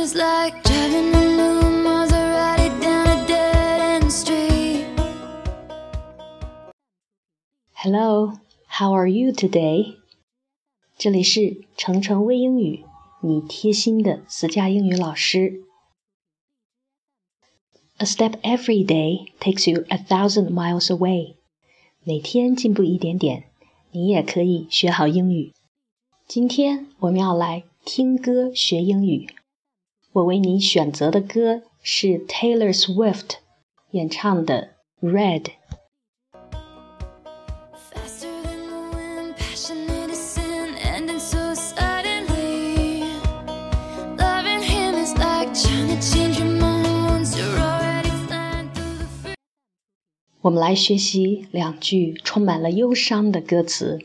is like driving a new Maserati down a dead end street. Hello, how are you today? 这里是程程微英语，你贴心的私家英语老师。A step every day takes you a thousand miles away. 每天进步一点点，你也可以学好英语。今天我们要来听歌学英语。 我为你选择的歌是 Taylor Swift 演唱的 Red，我们来学习两句充满了忧伤的歌词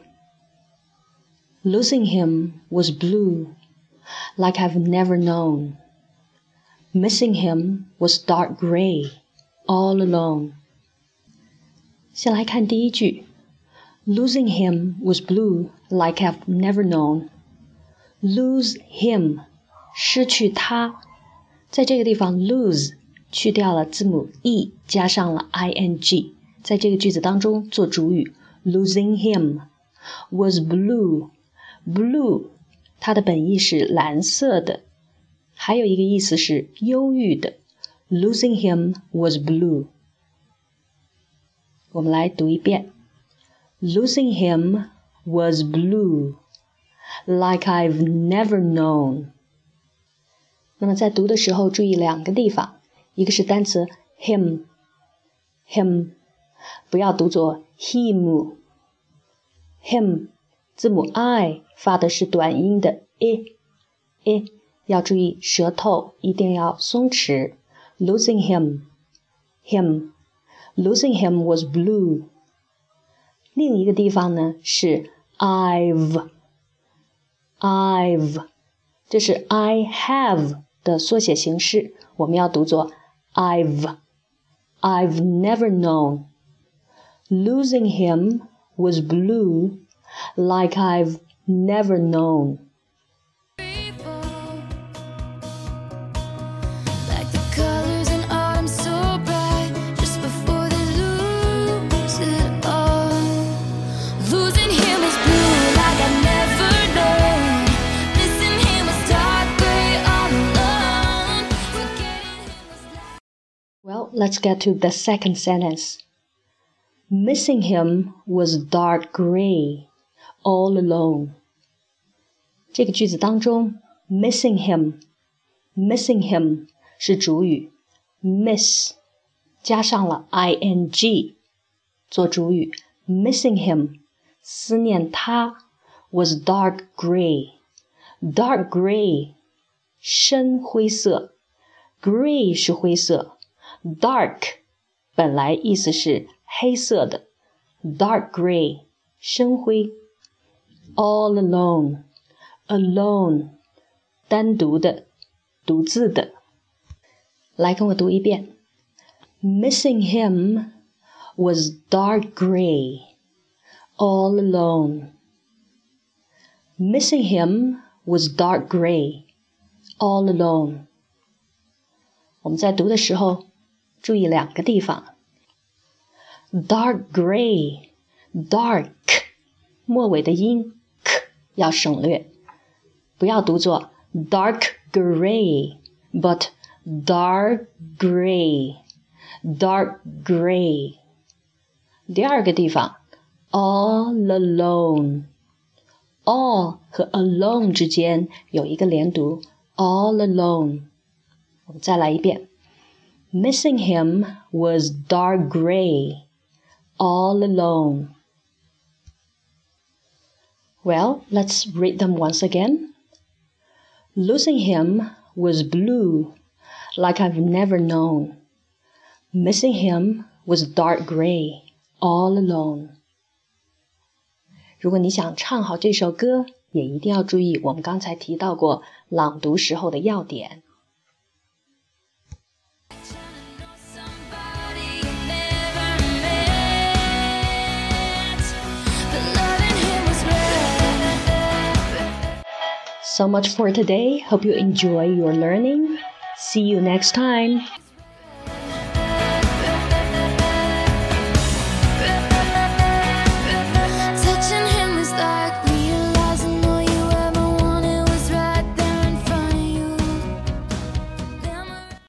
：Losing Him Was Blue，Like I've Never Known。Missing him was dark gray, all alone. 先来看第一句，Losing him was blue, like I've never known. Lose him，失去他，在这个地方 lose 去掉了字母 e，加上了 ing，在这个句子当中做主语。Losing him was blue。blue，它的本意是蓝色的， 还有一个意思是忧郁的。Losing him was blue。我们来读一遍：Losing him was blue, like I've never known。那么在读的时候注意两个地方，一个是单词 him，him，不要读作 him，him。字母 i 发的是短音的 i，i 要注意舌头一定要松弛。Losing him, him, losing him was blue。另一个地方呢是 I've, I've，这是 I have 的缩写形式，我们要读作 I've, I've never known. Losing him was blue like I've never known. Well, let's get to the second sentence. Missing him was dark gray, all alone. 这个句子当中，missing him，missing him 是主语，miss 加上了 ing 做主语，missing him 思念他 was dark gray，dark gray 深灰色，gray 是灰色 ，dark 本来意思是黑色的，dark gray 深灰，all alone。alone，单独的，独自的。来，跟我读一遍。Missing him was dark gray, all alone. Missing him was dark gray, all alone. 我们在读的时候 注意两个地方。Dark gray, dark，末尾的音 k 要省略。不要读作 dark gray，but dark gray，dark gray。第二个地方，all alone，all 和 alone 之间有一个连读，all alone。我们再来一遍 ，Missing him was dark gray, all alone. Well, let's read them once again. Losing him was blue, like I've never known. Missing him was dark gray, all alone. 如果你想唱好这首歌，也一定要注意我们刚才提到过朗读时候的要点。 So much for today. Hope you enjoy your learning. See you next time.